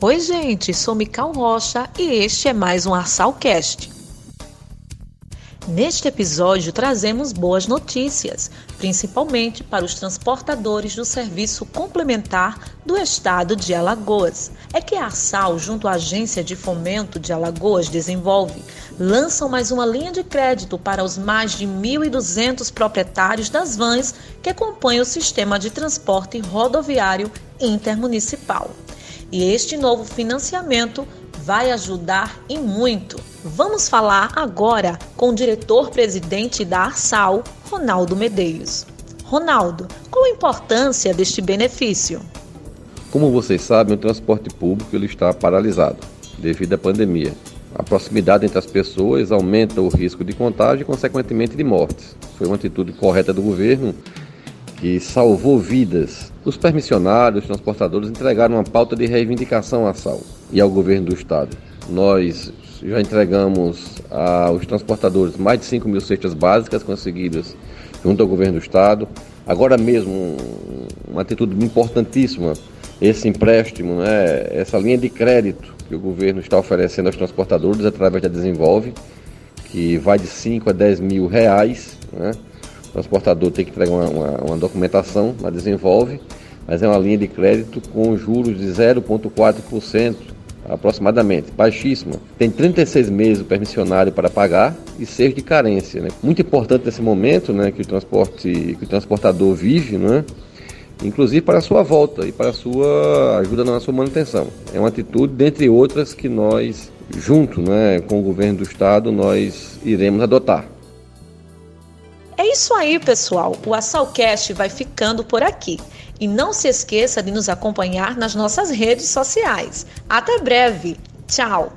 Oi, gente, sou Mical Rocha e este é mais um Arsalcast. Neste episódio trazemos boas notícias, principalmente para os transportadores do serviço complementar do estado de Alagoas. É que a Arsal, junto à Agência de Fomento de Alagoas Desenvolve, lançam mais uma linha de crédito para os mais de 1.200 proprietários das vans que compõem o sistema de transporte rodoviário intermunicipal. E este novo financiamento vai ajudar e muito. Vamos falar agora com o diretor-presidente da Arsal, Ronaldo Medeiros. Ronaldo, qual a importância deste benefício? Como vocês sabem, o transporte público ele está paralisado devido à pandemia. A proximidade entre as pessoas aumenta o risco de contágio e, consequentemente, de mortes. Foi uma atitude correta do governo que salvou vidas. Os permissionários, os transportadores entregaram uma pauta de reivindicação à SAL e ao governo do estado. Nós já entregamos aos transportadores mais de 5 mil cestas básicas conseguidas junto ao governo do estado. Agora mesmo, uma atitude importantíssima, esse empréstimo, né, essa linha de crédito que o governo está oferecendo aos transportadores através da Desenvolve, que vai de 5 a 10 mil reais, né, transportador tem que entregar uma, uma, uma documentação, ela desenvolve, mas é uma linha de crédito com juros de 0,4% aproximadamente, baixíssima. Tem 36 meses o permissionário para pagar e 6 de carência. Né? Muito importante nesse momento né, que, o transporte, que o transportador vive, né? inclusive para a sua volta e para a sua ajuda na sua manutenção. É uma atitude, dentre outras, que nós, junto né, com o governo do estado, nós iremos adotar. É isso aí, pessoal. O Assalcast vai ficando por aqui. E não se esqueça de nos acompanhar nas nossas redes sociais. Até breve. Tchau.